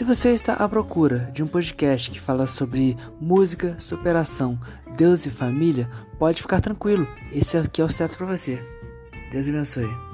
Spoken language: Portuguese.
Se você está à procura de um podcast que fala sobre música, superação, Deus e família, pode ficar tranquilo. Esse aqui é o certo para você. Deus abençoe.